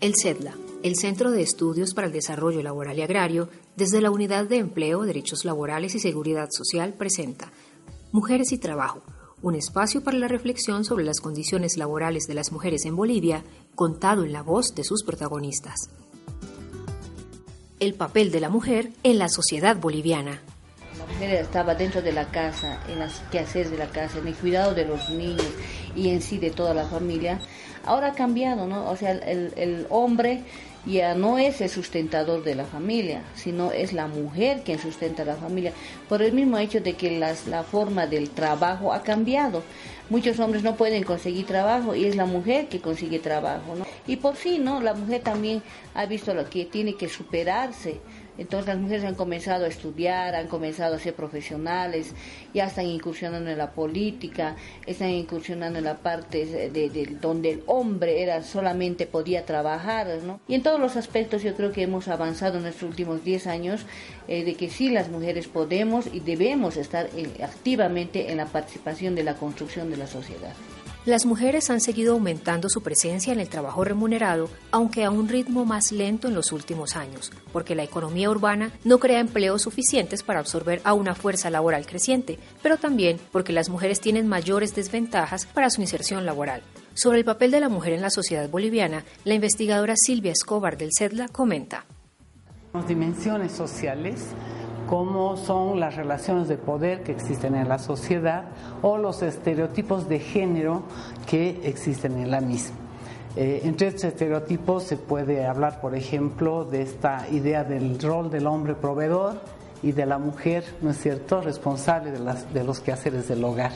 El CEDLA, el Centro de Estudios para el Desarrollo Laboral y Agrario, desde la Unidad de Empleo, Derechos Laborales y Seguridad Social, presenta Mujeres y Trabajo, un espacio para la reflexión sobre las condiciones laborales de las mujeres en Bolivia, contado en la voz de sus protagonistas. El papel de la mujer en la sociedad boliviana. Estaba dentro de la casa, en las quehaceres de la casa, en el cuidado de los niños y en sí de toda la familia. Ahora ha cambiado, ¿no? O sea, el, el hombre ya no es el sustentador de la familia, sino es la mujer quien sustenta la familia, por el mismo hecho de que las, la forma del trabajo ha cambiado. Muchos hombres no pueden conseguir trabajo y es la mujer que consigue trabajo. ¿no? Y por sí, ¿no? La mujer también ha visto lo que tiene que superarse entonces las mujeres han comenzado a estudiar, han comenzado a ser profesionales, ya están incursionando en la política, están incursionando en la parte de, donde el hombre era solamente podía trabajar, ¿no? Y en todos los aspectos yo creo que hemos avanzado en estos últimos 10 años eh, de que sí las mujeres podemos y debemos estar eh, activamente en la participación de la construcción de la sociedad. Las mujeres han seguido aumentando su presencia en el trabajo remunerado, aunque a un ritmo más lento en los últimos años, porque la economía urbana no crea empleos suficientes para absorber a una fuerza laboral creciente, pero también porque las mujeres tienen mayores desventajas para su inserción laboral. Sobre el papel de la mujer en la sociedad boliviana, la investigadora Silvia Escobar del CEDLA comenta. Las dimensiones sociales cómo son las relaciones de poder que existen en la sociedad o los estereotipos de género que existen en la misma. Eh, entre estos estereotipos se puede hablar, por ejemplo, de esta idea del rol del hombre proveedor y de la mujer, ¿no es cierto?, responsable de, de los quehaceres del hogar.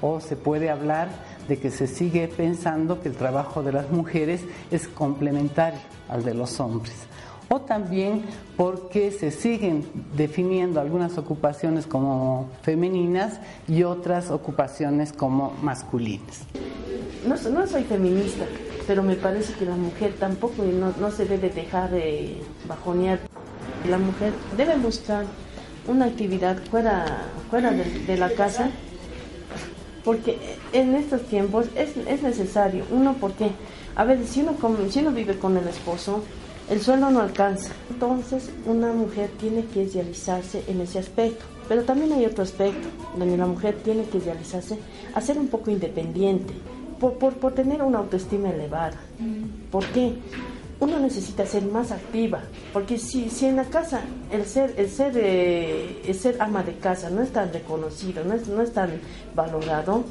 O se puede hablar de que se sigue pensando que el trabajo de las mujeres es complementario al de los hombres o también porque se siguen definiendo algunas ocupaciones como femeninas y otras ocupaciones como masculinas. No, soy feminista, pero me parece que la mujer tampoco no, se debe dejar de bajonear. La mujer debe buscar una actividad fuera, fuera de, la casa, porque en estos tiempos es, es necesario. Uno, porque a veces si uno, si uno vive con el esposo, el sueldo no alcanza. Entonces, una mujer tiene que realizarse en ese aspecto. Pero también hay otro aspecto donde la mujer tiene que realizarse a ser un poco independiente, por, por, tener una autoestima elevada. ¿Por qué? Uno necesita ser más activa, porque si, si en la casa el ser, el, ser, eh, el ser ama de casa no es tan reconocido, no es, no es tan valorado,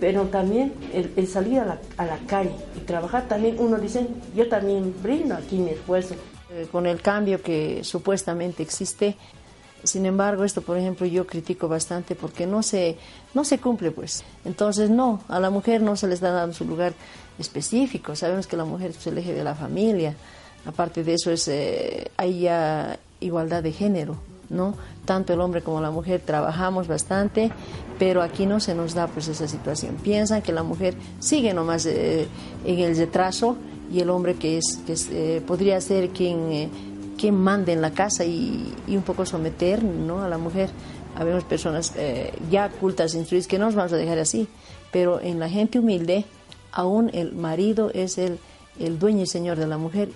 pero también el, salir a la, a la, calle y trabajar también, uno dice, yo también brindo aquí mi esfuerzo. Eh, con el cambio que supuestamente existe, sin embargo, esto, por ejemplo, yo critico bastante porque no se, no se cumple, pues. Entonces, no, a la mujer no se le está dando su lugar específico. Sabemos que la mujer es el eje de la familia. Aparte de eso, es, eh, hay ya igualdad de género, ¿no? Tanto el hombre como la mujer trabajamos bastante pero aquí no se nos da pues esa situación. Piensan que la mujer sigue nomás eh, en el retraso y el hombre que es que eh, podría ser quien eh, quien mande en la casa y, un poco someter ¿no? a la mujer. Habemos personas ya cultas, instruidas, que no nos vamos a dejar así, pero en la gente humilde aún el marido es el, el dueño y señor de la mujer.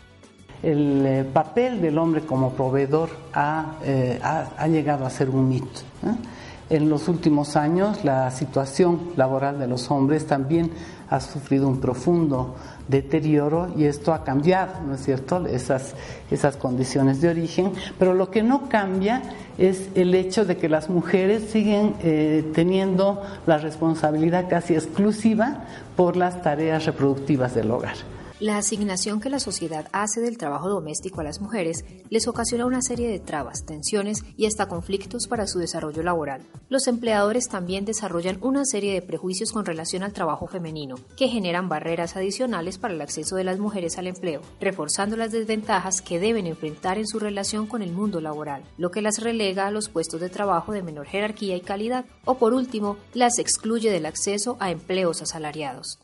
El papel del hombre como proveedor ha, ha, ha llegado a ser un mito. En los últimos años la situación laboral de los hombres también ha sufrido un profundo deterioro y esto ha cambiado, ¿no es cierto?, esas, esas condiciones de origen, pero lo que no cambia es el hecho de que las mujeres siguen eh, teniendo la responsabilidad casi exclusiva por las tareas reproductivas del hogar. La asignación que la sociedad hace del trabajo doméstico a las mujeres les ocasiona una serie de trabas, tensiones y hasta conflictos para su desarrollo laboral. Los empleadores también desarrollan una serie de prejuicios con relación al trabajo femenino, que generan barreras adicionales para el acceso de las mujeres al empleo, reforzando las desventajas que deben enfrentar en su relación con el mundo laboral, lo que las relega a los puestos de trabajo de menor jerarquía y calidad, o por último, las excluye del acceso a empleos asalariados.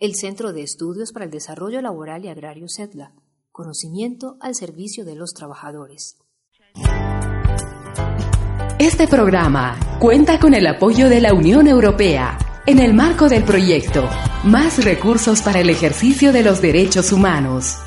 El Centro de Estudios para el Desarrollo Laboral y Agrario CEDLA. Conocimiento al servicio de los trabajadores. Este programa cuenta con el apoyo de la Unión Europea En el marco del proyecto, más recursos para el ejercicio de los derechos humanos.